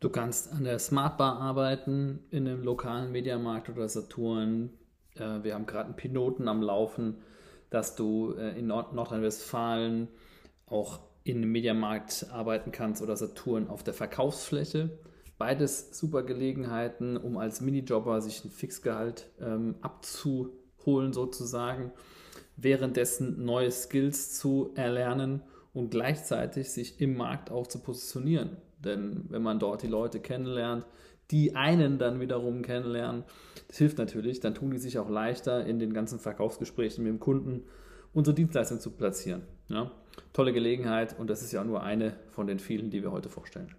Du kannst an der Smartbar arbeiten, in einem lokalen Mediamarkt oder Saturn. Äh, wir haben gerade einen Piloten am Laufen, dass du äh, in Nord Nordrhein-Westfalen auch in einem Mediamarkt arbeiten kannst oder Saturn auf der Verkaufsfläche. Beides super Gelegenheiten, um als Minijobber sich ein Fixgehalt ähm, abzuholen sozusagen, währenddessen neue Skills zu erlernen und gleichzeitig sich im Markt auch zu positionieren. Denn wenn man dort die Leute kennenlernt, die einen dann wiederum kennenlernen, das hilft natürlich, dann tun die sich auch leichter in den ganzen Verkaufsgesprächen mit dem Kunden unsere Dienstleistung zu platzieren. Ja? Tolle Gelegenheit und das ist ja nur eine von den vielen, die wir heute vorstellen.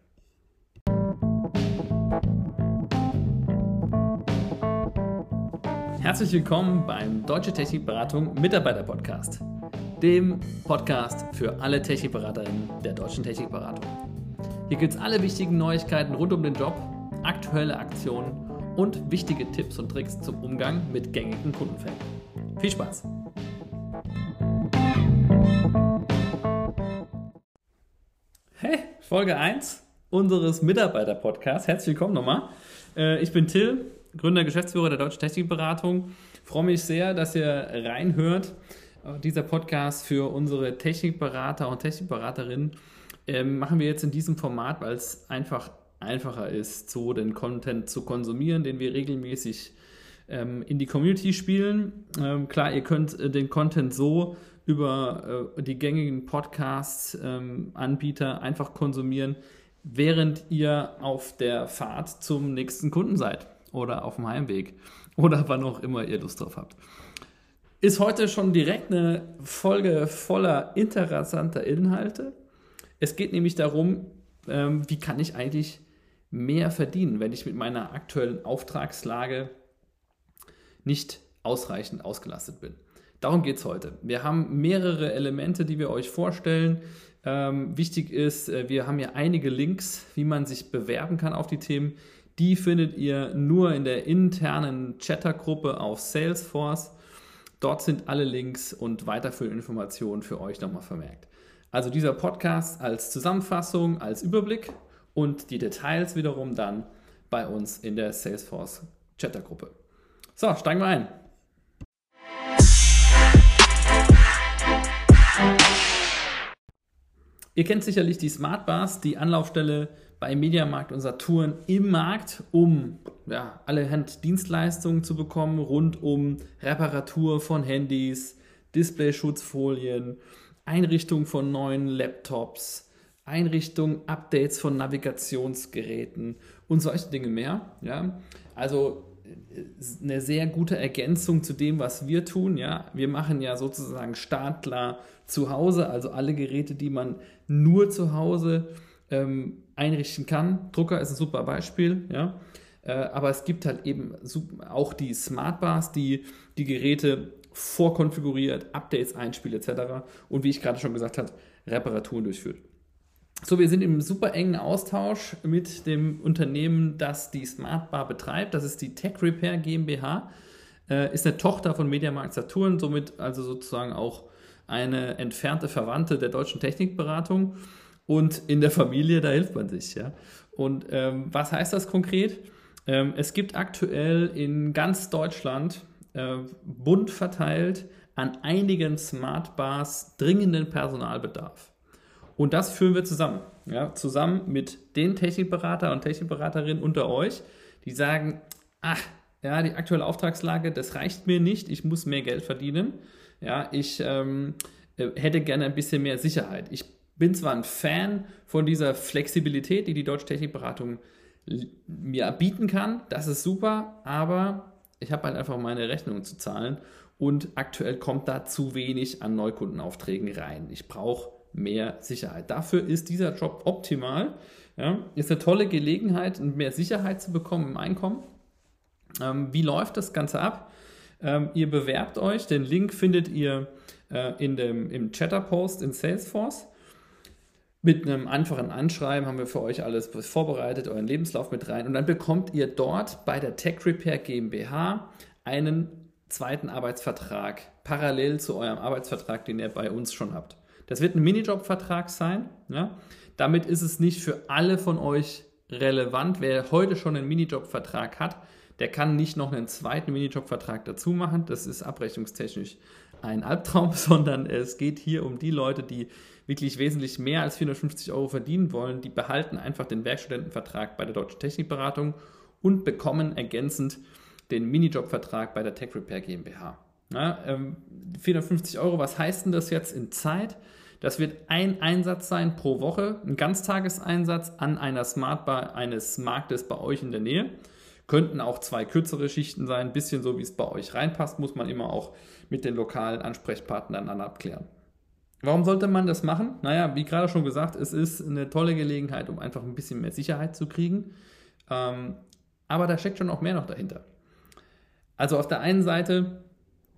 Herzlich willkommen beim Deutsche Technikberatung Mitarbeiter Podcast, dem Podcast für alle Technikberaterinnen der Deutschen Technikberatung. Hier gibt es alle wichtigen Neuigkeiten rund um den Job, aktuelle Aktionen und wichtige Tipps und Tricks zum Umgang mit gängigen Kundenfällen. Viel Spaß! Hey, Folge 1 unseres Mitarbeiter-Podcasts. Herzlich willkommen nochmal. Äh, ich bin Till, Gründer, Geschäftsführer der Deutschen Technikberatung. Ich freue mich sehr, dass ihr reinhört. Äh, dieser Podcast für unsere Technikberater und Technikberaterinnen ähm, machen wir jetzt in diesem Format, weil es einfach einfacher ist, so den Content zu konsumieren, den wir regelmäßig ähm, in die Community spielen. Ähm, klar, ihr könnt äh, den Content so über äh, die gängigen Podcast-Anbieter ähm, einfach konsumieren, während ihr auf der Fahrt zum nächsten Kunden seid oder auf dem Heimweg oder wann auch immer ihr Lust drauf habt. Ist heute schon direkt eine Folge voller interessanter Inhalte. Es geht nämlich darum, ähm, wie kann ich eigentlich mehr verdienen, wenn ich mit meiner aktuellen Auftragslage nicht ausreichend ausgelastet bin. Darum geht es heute. Wir haben mehrere Elemente, die wir euch vorstellen. Ähm, wichtig ist, äh, wir haben ja einige Links, wie man sich bewerben kann auf die Themen. Die findet ihr nur in der internen Chattergruppe auf Salesforce. Dort sind alle Links und weiterführende Informationen für euch nochmal vermerkt. Also dieser Podcast als Zusammenfassung, als Überblick und die Details wiederum dann bei uns in der Salesforce Chattergruppe. So, steigen wir ein. Ihr kennt sicherlich die Smart Bars, die Anlaufstelle bei Mediamarkt und Saturn im Markt, um ja, alle Handdienstleistungen zu bekommen, rund um Reparatur von Handys, Displayschutzfolien, Einrichtung von neuen Laptops, Einrichtung, Updates von Navigationsgeräten und solche Dinge mehr. Ja? Also eine sehr gute Ergänzung zu dem, was wir tun. Ja? Wir machen ja sozusagen Startler zu Hause, also alle Geräte, die man nur zu Hause ähm, einrichten kann. Drucker ist ein super Beispiel. Ja? Äh, aber es gibt halt eben auch die Smartbars, die die Geräte vorkonfiguriert, Updates einspielt etc. Und wie ich gerade schon gesagt habe, Reparaturen durchführt. So, wir sind im super engen Austausch mit dem Unternehmen, das die Smartbar betreibt. Das ist die Tech Repair GmbH. Äh, ist eine Tochter von Mediamarkt Saturn, somit also sozusagen auch eine entfernte Verwandte der deutschen Technikberatung. Und in der Familie, da hilft man sich. Ja? Und ähm, was heißt das konkret? Ähm, es gibt aktuell in ganz Deutschland äh, bunt verteilt an einigen Smart Bars dringenden Personalbedarf. Und das führen wir zusammen. Ja, zusammen mit den Technikberater und Technikberaterinnen unter euch, die sagen, ach, ja, die aktuelle Auftragslage, das reicht mir nicht, ich muss mehr Geld verdienen. Ja, ich ähm, äh, hätte gerne ein bisschen mehr Sicherheit. Ich bin zwar ein Fan von dieser Flexibilität, die die Deutsche Technikberatung mir bieten kann, das ist super, aber ich habe halt einfach meine Rechnungen zu zahlen und aktuell kommt da zu wenig an Neukundenaufträgen rein. Ich brauche mehr Sicherheit. Dafür ist dieser Job optimal. Ja, ist eine tolle Gelegenheit, mehr Sicherheit zu bekommen im Einkommen. Ähm, wie läuft das Ganze ab? Ähm, ihr bewerbt euch, den Link findet ihr äh, in dem, im Chatter-Post in Salesforce. Mit einem einfachen Anschreiben haben wir für euch alles vorbereitet, euren Lebenslauf mit rein und dann bekommt ihr dort bei der Tech Repair GmbH einen zweiten Arbeitsvertrag parallel zu eurem Arbeitsvertrag, den ihr bei uns schon habt. Das wird ein Minijob-Vertrag sein. Ja? Damit ist es nicht für alle von euch relevant. Wer heute schon einen Minijobvertrag hat, der kann nicht noch einen zweiten Minijobvertrag dazu machen. Das ist abrechnungstechnisch ein Albtraum, sondern es geht hier um die Leute, die wirklich wesentlich mehr als 450 Euro verdienen wollen. Die behalten einfach den Werkstudentenvertrag bei der Deutschen Technikberatung und bekommen ergänzend den Minijobvertrag bei der Tech Repair GmbH. Ja, ähm, 450 Euro, was heißt denn das jetzt in Zeit? Das wird ein Einsatz sein pro Woche, ein Ganztageseinsatz an einer Smartbar eines Marktes bei euch in der Nähe. Könnten auch zwei kürzere Schichten sein, ein bisschen so, wie es bei euch reinpasst, muss man immer auch mit den lokalen Ansprechpartnern dann abklären. Warum sollte man das machen? Naja, wie gerade schon gesagt, es ist eine tolle Gelegenheit, um einfach ein bisschen mehr Sicherheit zu kriegen. Ähm, aber da steckt schon auch mehr noch dahinter. Also auf der einen Seite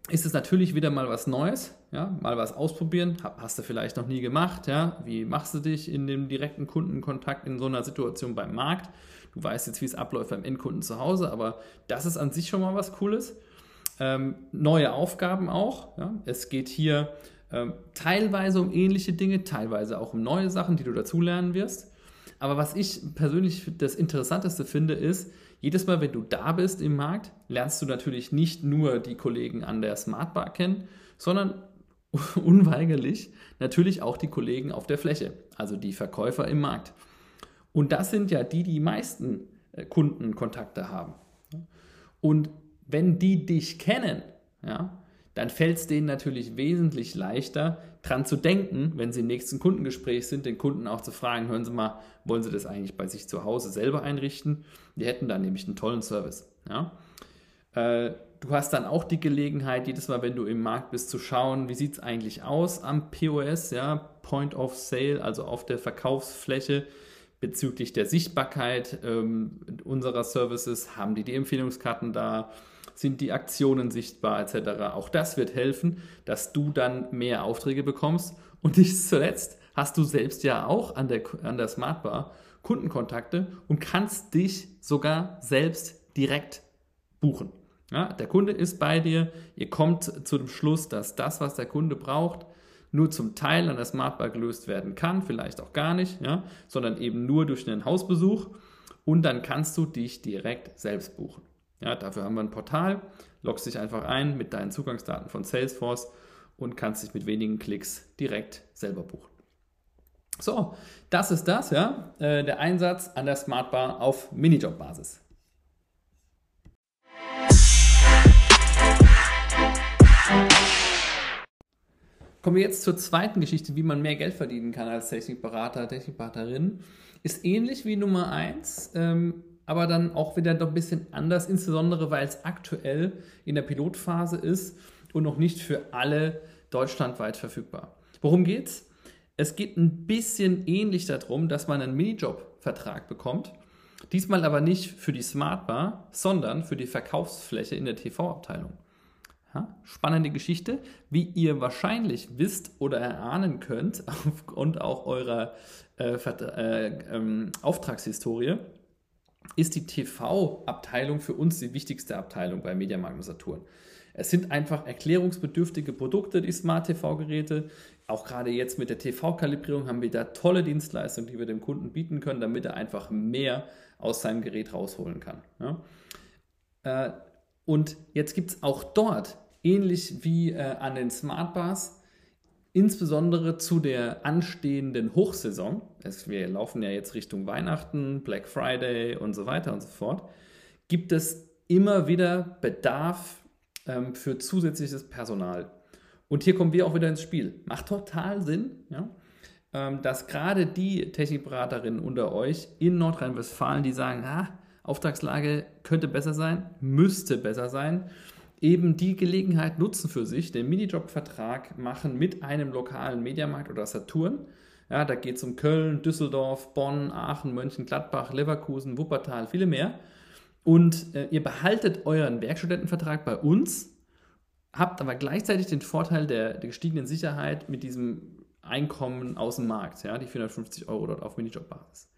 ist es natürlich wieder mal was Neues, ja, mal was ausprobieren, hast du vielleicht noch nie gemacht, ja, wie machst du dich in dem direkten Kundenkontakt in so einer Situation beim Markt? Du weißt jetzt, wie es abläuft beim Endkunden zu Hause, aber das ist an sich schon mal was Cooles. Ähm, neue Aufgaben auch, ja. es geht hier ähm, teilweise um ähnliche Dinge, teilweise auch um neue Sachen, die du dazulernen wirst. Aber was ich persönlich das Interessanteste finde, ist, jedes Mal, wenn du da bist im Markt, lernst du natürlich nicht nur die Kollegen an der Smartbar kennen, sondern unweigerlich natürlich auch die Kollegen auf der Fläche, also die Verkäufer im Markt. Und das sind ja die, die meisten äh, Kundenkontakte haben. Und wenn die dich kennen, ja, dann fällt es denen natürlich wesentlich leichter, dran zu denken, wenn sie im nächsten Kundengespräch sind, den Kunden auch zu fragen, hören Sie mal, wollen Sie das eigentlich bei sich zu Hause selber einrichten? Die hätten dann nämlich einen tollen Service. Ja? Äh, du hast dann auch die Gelegenheit, jedes Mal, wenn du im Markt bist, zu schauen, wie sieht es eigentlich aus am POS, ja, Point of Sale, also auf der Verkaufsfläche bezüglich der Sichtbarkeit ähm, unserer Services. Haben die die Empfehlungskarten da? sind die Aktionen sichtbar etc. Auch das wird helfen, dass du dann mehr Aufträge bekommst. Und nicht zuletzt hast du selbst ja auch an der, an der Smartbar Kundenkontakte und kannst dich sogar selbst direkt buchen. Ja, der Kunde ist bei dir, ihr kommt zu dem Schluss, dass das, was der Kunde braucht, nur zum Teil an der Smartbar gelöst werden kann, vielleicht auch gar nicht, ja, sondern eben nur durch einen Hausbesuch und dann kannst du dich direkt selbst buchen. Ja, dafür haben wir ein Portal, loggst dich einfach ein mit deinen Zugangsdaten von Salesforce und kannst dich mit wenigen Klicks direkt selber buchen. So, das ist das, ja, äh, der Einsatz an der Smartbar auf Minijob-Basis. Kommen wir jetzt zur zweiten Geschichte, wie man mehr Geld verdienen kann als Technikberater, Technikberaterin. Ist ähnlich wie Nummer 1, ähm, aber dann auch wieder doch ein bisschen anders, insbesondere weil es aktuell in der Pilotphase ist und noch nicht für alle deutschlandweit verfügbar. Worum geht's? Es geht ein bisschen ähnlich darum, dass man einen Minijob-Vertrag bekommt. Diesmal aber nicht für die Smartbar, sondern für die Verkaufsfläche in der TV-Abteilung. Ja, spannende Geschichte, wie ihr wahrscheinlich wisst oder erahnen könnt, aufgrund auch eurer äh, äh, äh, Auftragshistorie ist die TV-Abteilung für uns die wichtigste Abteilung bei Mediamarkt und Saturn. Es sind einfach erklärungsbedürftige Produkte, die Smart TV-Geräte. Auch gerade jetzt mit der TV-Kalibrierung haben wir da tolle Dienstleistungen, die wir dem Kunden bieten können, damit er einfach mehr aus seinem Gerät rausholen kann. Ja? Äh, und jetzt gibt es auch dort, ähnlich wie äh, an den Smartbars, insbesondere zu der anstehenden Hochsaison, es, wir laufen ja jetzt Richtung Weihnachten, Black Friday und so weiter und so fort, gibt es immer wieder Bedarf ähm, für zusätzliches Personal. Und hier kommen wir auch wieder ins Spiel. Macht total Sinn, ja? ähm, dass gerade die Technikberaterinnen unter euch in Nordrhein-Westfalen, die sagen, ah, Auftragslage könnte besser sein, müsste besser sein, eben die Gelegenheit nutzen für sich, den Minijob-Vertrag machen mit einem lokalen Mediamarkt oder Saturn. Ja, da geht es um Köln, Düsseldorf, Bonn, Aachen, Mönchengladbach, Leverkusen, Wuppertal, viele mehr. Und äh, ihr behaltet euren Werkstudentenvertrag bei uns, habt aber gleichzeitig den Vorteil der, der gestiegenen Sicherheit mit diesem Einkommen aus dem Markt, ja, die 450 Euro dort auf Minijob-Basis.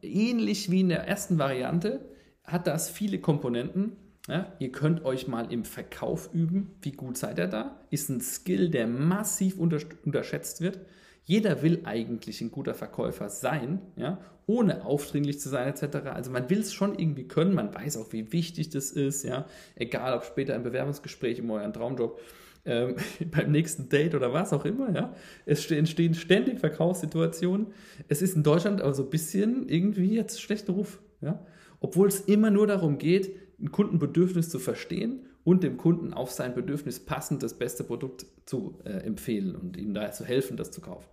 Ähnlich wie in der ersten Variante hat das viele Komponenten ja, ihr könnt euch mal im Verkauf üben. Wie gut seid ihr da? Ist ein Skill, der massiv unterschätzt wird. Jeder will eigentlich ein guter Verkäufer sein, ja, ohne aufdringlich zu sein etc. Also man will es schon irgendwie können, man weiß auch, wie wichtig das ist, ja, egal ob später im Bewerbungsgespräch, in eurem Traumjob, ähm, beim nächsten Date oder was auch immer, ja. Es entstehen ständig Verkaufssituationen. Es ist in Deutschland aber so ein bisschen irgendwie jetzt schlechter Ruf, ja. Obwohl es immer nur darum geht, ein Kundenbedürfnis zu verstehen und dem Kunden auf sein Bedürfnis passend das beste Produkt zu äh, empfehlen und ihm da zu helfen, das zu kaufen.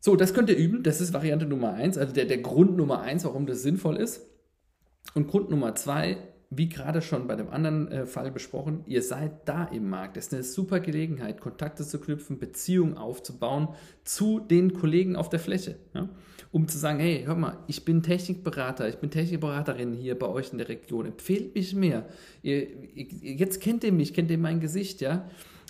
So, das könnt ihr üben. Das ist Variante Nummer eins, also der, der Grund Nummer eins, warum das sinnvoll ist. Und Grund Nummer zwei, wie gerade schon bei dem anderen äh, Fall besprochen, ihr seid da im Markt. Das ist eine super Gelegenheit, Kontakte zu knüpfen, Beziehungen aufzubauen zu den Kollegen auf der Fläche. Ja? Um zu sagen, hey, hör mal, ich bin Technikberater, ich bin Technikberaterin hier bei euch in der Region, empfehlt mich mehr. Ihr, jetzt kennt ihr mich, kennt ihr mein Gesicht, ja.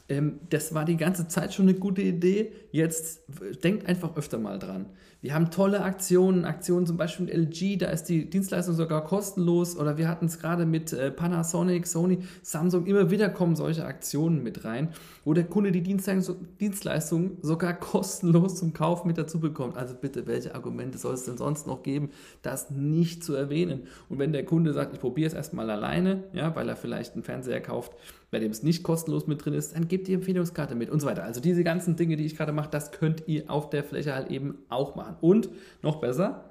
Ähm, das war die ganze Zeit schon eine gute Idee. Jetzt denkt einfach öfter mal dran. Wir haben tolle Aktionen, Aktionen zum Beispiel mit LG, da ist die Dienstleistung sogar kostenlos. Oder wir hatten es gerade mit äh, Panasonic, Sony, Samsung. Immer wieder kommen solche Aktionen mit rein, wo der Kunde die Dienstleistung sogar kostenlos zum Kauf mit dazu bekommt. Also bitte, welche Argumente soll es denn sonst noch geben, das nicht zu erwähnen? Und wenn der Kunde sagt, ich probiere es erstmal alleine, ja, weil er vielleicht einen Fernseher kauft, bei dem es nicht kostenlos mit drin ist, dann gebt die Empfehlungskarte mit und so weiter. Also diese ganzen Dinge, die ich gerade mache, das könnt ihr auf der Fläche halt eben auch machen. Und noch besser,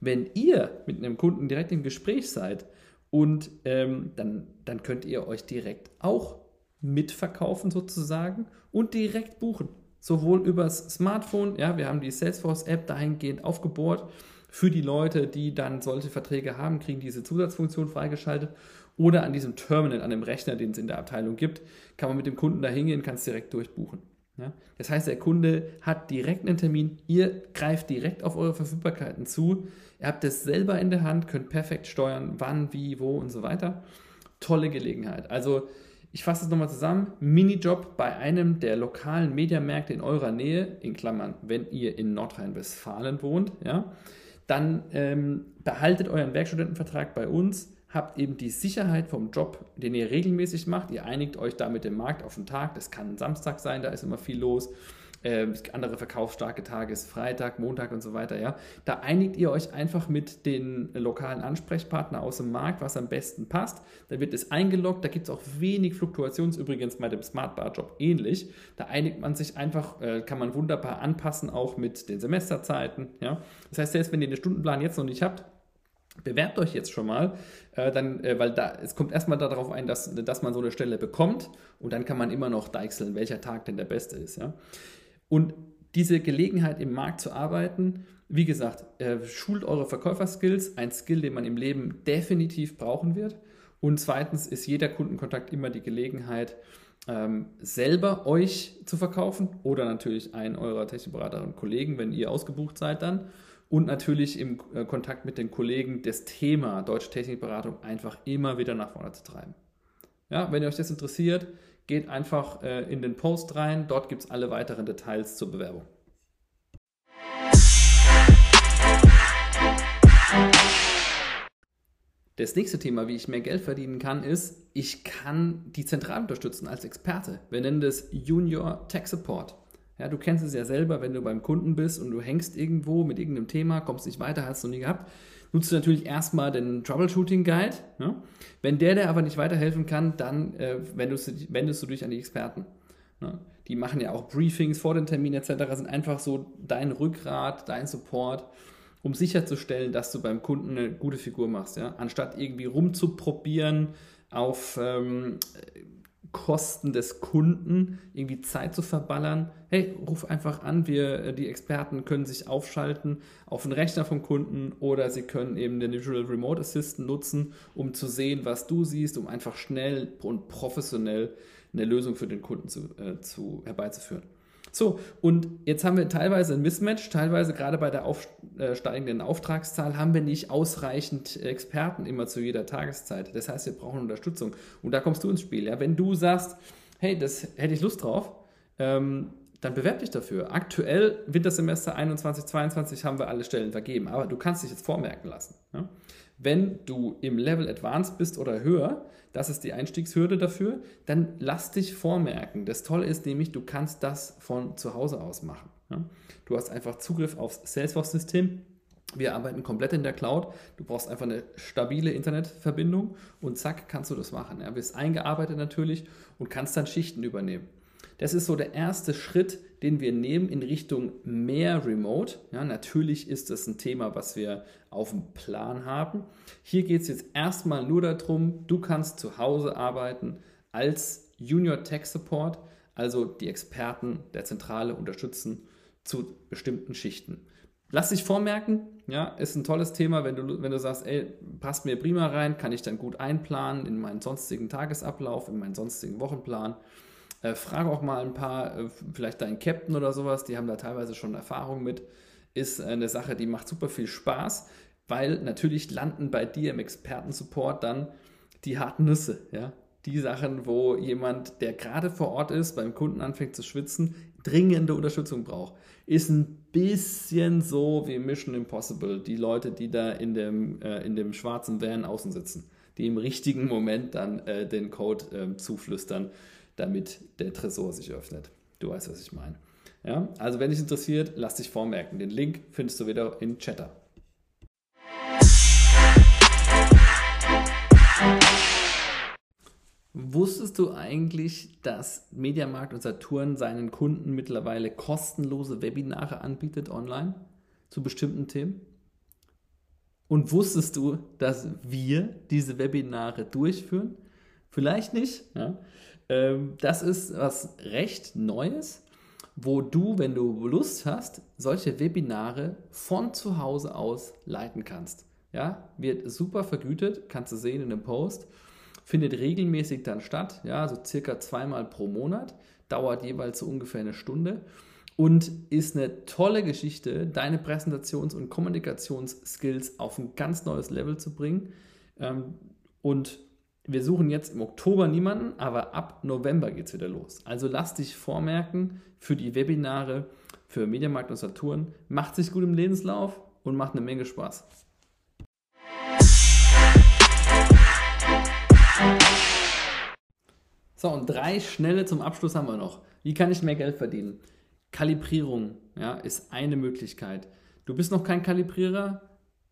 wenn ihr mit einem Kunden direkt im Gespräch seid und ähm, dann, dann könnt ihr euch direkt auch mitverkaufen sozusagen und direkt buchen. Sowohl übers Smartphone, ja, wir haben die Salesforce-App dahingehend aufgebohrt für die Leute, die dann solche Verträge haben, kriegen diese Zusatzfunktion freigeschaltet oder an diesem Terminal, an dem Rechner, den es in der Abteilung gibt, kann man mit dem Kunden da hingehen, kann es direkt durchbuchen. Ja? Das heißt, der Kunde hat direkt einen Termin, ihr greift direkt auf eure Verfügbarkeiten zu, ihr habt es selber in der Hand, könnt perfekt steuern, wann, wie, wo und so weiter. Tolle Gelegenheit. Also ich fasse es nochmal zusammen. Minijob bei einem der lokalen Mediamärkte in eurer Nähe, in Klammern, wenn ihr in Nordrhein-Westfalen wohnt, ja, dann ähm, behaltet euren Werkstudentenvertrag bei uns habt eben die Sicherheit vom Job, den ihr regelmäßig macht. Ihr einigt euch da mit dem Markt auf den Tag. Das kann Samstag sein, da ist immer viel los. Äh, andere verkaufsstarke Tage ist Freitag, Montag und so weiter. Ja, da einigt ihr euch einfach mit den lokalen Ansprechpartnern aus dem Markt, was am besten passt. Da wird es eingeloggt. Da gibt es auch wenig Fluktuation. Übrigens bei dem Smart Bar Job ähnlich. Da einigt man sich einfach, äh, kann man wunderbar anpassen, auch mit den Semesterzeiten. Ja, das heißt, selbst wenn ihr den Stundenplan jetzt noch nicht habt, Bewerbt euch jetzt schon mal, äh, dann, äh, weil da, es kommt erstmal darauf ein, dass, dass man so eine Stelle bekommt und dann kann man immer noch deichseln, welcher Tag denn der beste ist. Ja? Und diese Gelegenheit im Markt zu arbeiten, wie gesagt, äh, schult eure Verkäuferskills, ein Skill, den man im Leben definitiv brauchen wird. Und zweitens ist jeder Kundenkontakt immer die Gelegenheit, ähm, selber euch zu verkaufen oder natürlich einen eurer Technikberaterinnen und Kollegen, wenn ihr ausgebucht seid dann und natürlich im äh, Kontakt mit den Kollegen das Thema Deutsche Technikberatung einfach immer wieder nach vorne zu treiben. Ja, wenn ihr euch das interessiert, geht einfach äh, in den Post rein, dort gibt es alle weiteren Details zur Bewerbung. Das nächste Thema, wie ich mehr Geld verdienen kann, ist, ich kann die Zentral unterstützen als Experte. Wir nennen das Junior Tech Support. Ja, du kennst es ja selber, wenn du beim Kunden bist und du hängst irgendwo mit irgendeinem Thema, kommst nicht weiter, hast du nie gehabt, nutzt du natürlich erstmal den Troubleshooting Guide. Ne? Wenn der dir aber nicht weiterhelfen kann, dann äh, wendest, du, wendest du dich an die Experten. Ne? Die machen ja auch Briefings vor den Terminen etc., sind einfach so dein Rückgrat, dein Support, um sicherzustellen, dass du beim Kunden eine gute Figur machst. Ja? Anstatt irgendwie rumzuprobieren auf ähm, Kosten des Kunden irgendwie Zeit zu verballern. Hey, ruf einfach an, wir, äh, die Experten können sich aufschalten auf den Rechner vom Kunden oder sie können eben den Visual Remote Assistant nutzen, um zu sehen, was du siehst, um einfach schnell und professionell eine Lösung für den Kunden zu, äh, zu herbeizuführen. So, und jetzt haben wir teilweise ein Mismatch, teilweise gerade bei der aufsteigenden Auftragszahl haben wir nicht ausreichend Experten immer zu jeder Tageszeit. Das heißt, wir brauchen Unterstützung. Und da kommst du ins Spiel. Ja? Wenn du sagst, hey, das hätte ich Lust drauf, ähm, dann bewerb dich dafür. Aktuell, Wintersemester 21, 22, haben wir alle Stellen vergeben, aber du kannst dich jetzt vormerken lassen. Ja? Wenn du im Level Advanced bist oder höher, das ist die Einstiegshürde dafür, dann lass dich vormerken. Das Tolle ist nämlich, du kannst das von zu Hause aus machen. Ja? Du hast einfach Zugriff aufs Salesforce-System. Wir arbeiten komplett in der Cloud. Du brauchst einfach eine stabile Internetverbindung und zack, kannst du das machen. Ja? Bist eingearbeitet natürlich und kannst dann Schichten übernehmen. Das ist so der erste Schritt, den wir nehmen in Richtung mehr Remote. Ja, natürlich ist das ein Thema, was wir auf dem Plan haben. Hier geht es jetzt erstmal nur darum, du kannst zu Hause arbeiten als Junior Tech Support, also die Experten der Zentrale unterstützen zu bestimmten Schichten. Lass dich vormerken, ja, ist ein tolles Thema, wenn du, wenn du sagst, ey, passt mir prima rein, kann ich dann gut einplanen in meinen sonstigen Tagesablauf, in meinen sonstigen Wochenplan. Äh, frage auch mal ein paar, äh, vielleicht deinen Captain oder sowas, die haben da teilweise schon Erfahrung mit. Ist eine Sache, die macht super viel Spaß, weil natürlich landen bei dir im Expertensupport dann die harten Nüsse, ja. Die Sachen, wo jemand, der gerade vor Ort ist, beim Kunden anfängt zu schwitzen, dringende Unterstützung braucht. Ist ein bisschen so wie Mission Impossible, die Leute, die da in dem, äh, in dem schwarzen Van außen sitzen, die im richtigen Moment dann äh, den Code äh, zuflüstern damit der Tresor sich öffnet. Du weißt, was ich meine. Ja? Also wenn dich interessiert, lass dich vormerken. Den Link findest du wieder in Chatter. Wusstest du eigentlich, dass Mediamarkt und Saturn seinen Kunden mittlerweile kostenlose Webinare anbietet online zu bestimmten Themen? Und wusstest du, dass wir diese Webinare durchführen? Vielleicht nicht. Ja? Ähm, das ist was recht Neues, wo du, wenn du Lust hast, solche Webinare von zu Hause aus leiten kannst. Ja, wird super vergütet, kannst du sehen in dem Post. Findet regelmäßig dann statt, ja, so circa zweimal pro Monat, dauert jeweils so ungefähr eine Stunde und ist eine tolle Geschichte, deine Präsentations- und Kommunikationsskills auf ein ganz neues Level zu bringen. Ähm, und wir suchen jetzt im Oktober niemanden, aber ab November geht es wieder los. Also lass dich vormerken für die Webinare für Mediamarkt und Saturn. Macht sich gut im Lebenslauf und macht eine Menge Spaß. So, und drei schnelle zum Abschluss haben wir noch. Wie kann ich mehr Geld verdienen? Kalibrierung ja, ist eine Möglichkeit. Du bist noch kein Kalibrierer,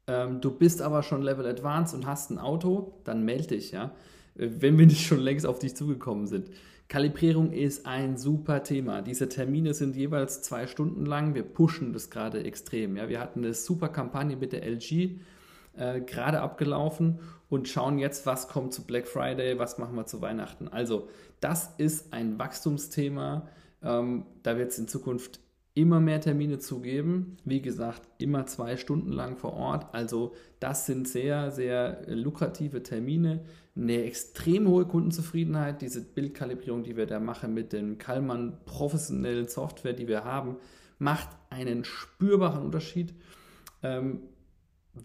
ähm, du bist aber schon Level Advanced und hast ein Auto, dann melde dich, ja. Äh, wenn wir nicht schon längst auf dich zugekommen sind. Kalibrierung ist ein super Thema. Diese Termine sind jeweils zwei Stunden lang. Wir pushen das gerade extrem. Ja. Wir hatten eine super Kampagne mit der LG äh, gerade abgelaufen und schauen jetzt, was kommt zu Black Friday, was machen wir zu Weihnachten. Also, das ist ein Wachstumsthema. Ähm, da wird es in Zukunft immer mehr Termine zu geben. Wie gesagt, immer zwei Stunden lang vor Ort. Also das sind sehr, sehr lukrative Termine. Eine extrem hohe Kundenzufriedenheit. Diese Bildkalibrierung, die wir da machen mit den Kallmann professionellen Software, die wir haben, macht einen spürbaren Unterschied. Ähm,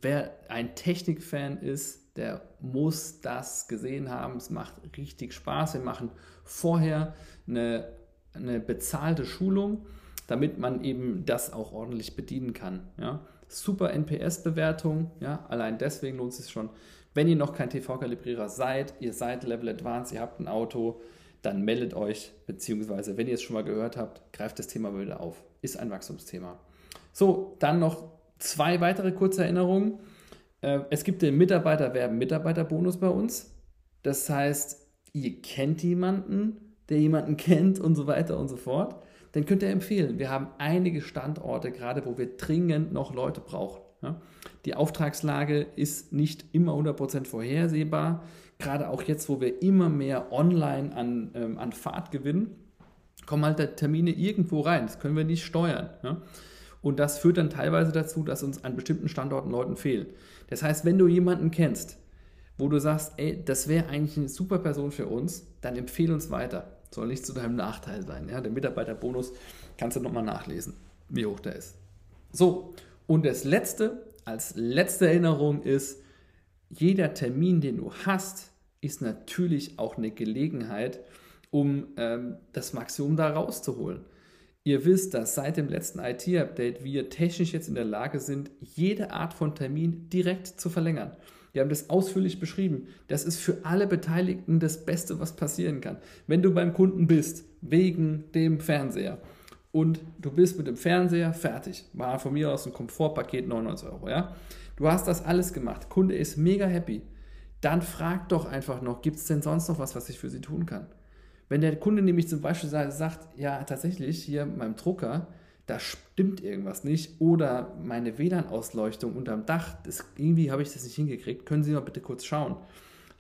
wer ein Technikfan ist, der muss das gesehen haben. Es macht richtig Spaß. Wir machen vorher eine, eine bezahlte Schulung damit man eben das auch ordentlich bedienen kann. Ja. Super NPS-Bewertung, ja, allein deswegen lohnt es sich schon. Wenn ihr noch kein TV-Kalibrierer seid, ihr seid Level Advanced, ihr habt ein Auto, dann meldet euch, beziehungsweise wenn ihr es schon mal gehört habt, greift das Thema wieder auf. Ist ein Wachstumsthema. So, dann noch zwei weitere kurze Erinnerungen. Äh, es gibt den Mitarbeiterwerben-Mitarbeiterbonus bei uns. Das heißt, ihr kennt jemanden, der jemanden kennt und so weiter und so fort dann könnt ihr empfehlen. Wir haben einige Standorte, gerade wo wir dringend noch Leute brauchen. Die Auftragslage ist nicht immer 100% vorhersehbar. Gerade auch jetzt, wo wir immer mehr online an, ähm, an Fahrt gewinnen, kommen halt Termine irgendwo rein. Das können wir nicht steuern. Ja. Und das führt dann teilweise dazu, dass uns an bestimmten Standorten Leuten fehlen. Das heißt, wenn du jemanden kennst, wo du sagst, ey, das wäre eigentlich eine super Person für uns, dann empfehle uns weiter. Soll nicht zu deinem Nachteil sein. Ja? Der Mitarbeiterbonus kannst du nochmal nachlesen, wie hoch der ist. So, und das letzte, als letzte Erinnerung ist, jeder Termin, den du hast, ist natürlich auch eine Gelegenheit, um ähm, das Maximum da rauszuholen. Ihr wisst, dass seit dem letzten IT-Update wir technisch jetzt in der Lage sind, jede Art von Termin direkt zu verlängern. Wir haben das ausführlich beschrieben. Das ist für alle Beteiligten das Beste, was passieren kann. Wenn du beim Kunden bist, wegen dem Fernseher und du bist mit dem Fernseher fertig. War von mir aus ein Komfortpaket 99 Euro, ja. Du hast das alles gemacht. Kunde ist mega happy. Dann frag doch einfach noch, gibt es denn sonst noch was, was ich für sie tun kann? Wenn der Kunde nämlich zum Beispiel sagt, ja, tatsächlich, hier meinem Drucker, da stimmt irgendwas nicht oder meine WLAN-Ausleuchtung unterm Dach, das, irgendwie habe ich das nicht hingekriegt, können Sie mal bitte kurz schauen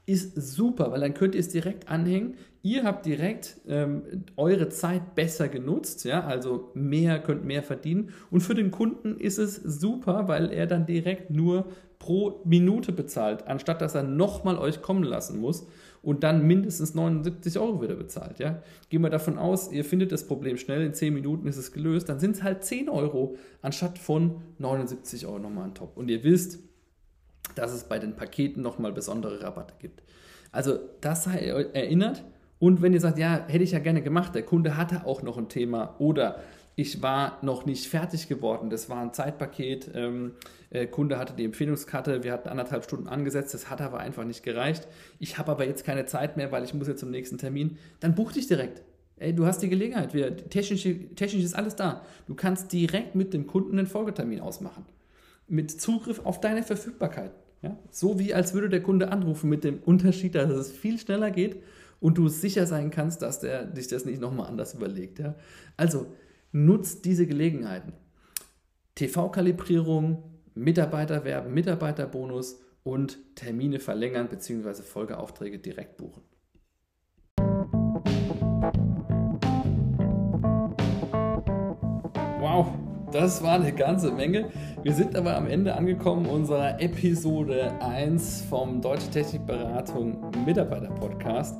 ist super, weil dann könnt ihr es direkt anhängen. Ihr habt direkt ähm, eure Zeit besser genutzt, ja, also mehr, könnt mehr verdienen. Und für den Kunden ist es super, weil er dann direkt nur pro Minute bezahlt, anstatt dass er nochmal euch kommen lassen muss und dann mindestens 79 Euro wieder bezahlt. Ja? Gehen wir davon aus, ihr findet das Problem schnell, in 10 Minuten ist es gelöst, dann sind es halt 10 Euro anstatt von 79 Euro nochmal ein Top. Und ihr wisst, dass es bei den Paketen nochmal besondere Rabatte gibt. Also das sei erinnert. Und wenn ihr sagt, ja, hätte ich ja gerne gemacht, der Kunde hatte auch noch ein Thema oder ich war noch nicht fertig geworden, das war ein Zeitpaket, ähm, äh, Kunde hatte die Empfehlungskarte, wir hatten anderthalb Stunden angesetzt, das hat aber einfach nicht gereicht. Ich habe aber jetzt keine Zeit mehr, weil ich muss jetzt zum nächsten Termin. Dann buch dich direkt. Ey, du hast die Gelegenheit, wir, technisch, technisch ist alles da. Du kannst direkt mit dem Kunden einen Folgetermin ausmachen mit Zugriff auf deine Verfügbarkeit. Ja? So wie als würde der Kunde anrufen mit dem Unterschied, dass es viel schneller geht und du sicher sein kannst, dass der dich das nicht nochmal anders überlegt. Ja? Also nutzt diese Gelegenheiten. TV-Kalibrierung, Mitarbeiterwerben, Mitarbeiterbonus und Termine verlängern bzw. Folgeaufträge direkt buchen. Wow, das war eine ganze Menge. Wir sind aber am Ende angekommen unserer Episode 1 vom Deutsche Technikberatung Mitarbeiter Podcast.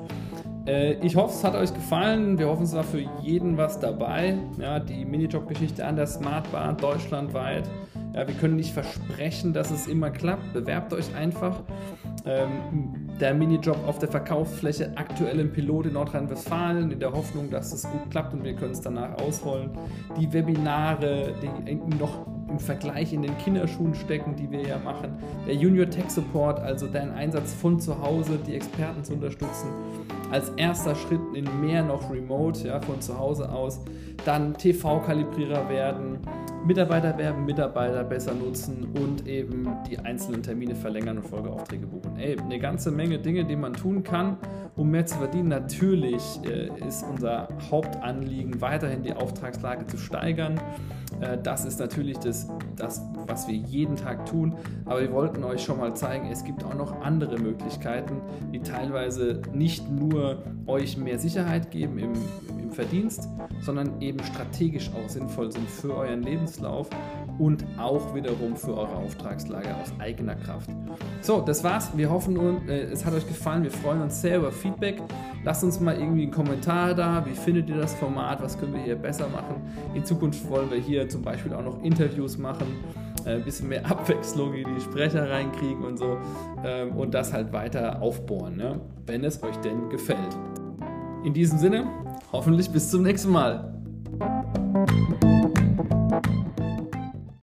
Äh, ich hoffe, es hat euch gefallen. Wir hoffen, es war für jeden was dabei. Ja, die Minijob-Geschichte an der Smartbar deutschlandweit. Ja, wir können nicht versprechen, dass es immer klappt. Bewerbt euch einfach. Ähm, der Minijob auf der Verkaufsfläche aktuell im Pilot in Nordrhein-Westfalen, in der Hoffnung, dass es gut klappt und wir können es danach ausrollen. Die Webinare, die noch im Vergleich in den Kinderschuhen stecken, die wir ja machen. Der Junior Tech Support, also dein Einsatz von zu Hause, die Experten zu unterstützen. Als erster Schritt in mehr noch Remote, ja, von zu Hause aus. Dann TV-Kalibrierer werden, Mitarbeiter werben, Mitarbeiter besser nutzen und eben die einzelnen Termine verlängern und Folgeaufträge buchen. Ey, eine ganze Menge Dinge, die man tun kann, um mehr zu verdienen. Natürlich äh, ist unser Hauptanliegen, weiterhin die Auftragslage zu steigern. Äh, das ist natürlich das, das, was wir jeden Tag tun. Aber wir wollten euch schon mal zeigen, es gibt auch noch andere Möglichkeiten, die teilweise nicht nur euch mehr Sicherheit geben im, im Verdienst, sondern eben strategisch auch sinnvoll sind für euren Lebenslauf und auch wiederum für eure Auftragslage aus eigener Kraft. So, das war's. Wir hoffen, äh, es hat euch gefallen. Wir freuen uns sehr über Feedback. Lasst uns mal irgendwie einen Kommentar da. Wie findet ihr das Format? Was können wir hier besser machen? In Zukunft wollen wir hier zum Beispiel auch noch Interviews machen. Äh, ein bisschen mehr Abwechslung in die Sprecher reinkriegen und so. Ähm, und das halt weiter aufbohren, ne? wenn es euch denn gefällt. In diesem Sinne, hoffentlich bis zum nächsten Mal.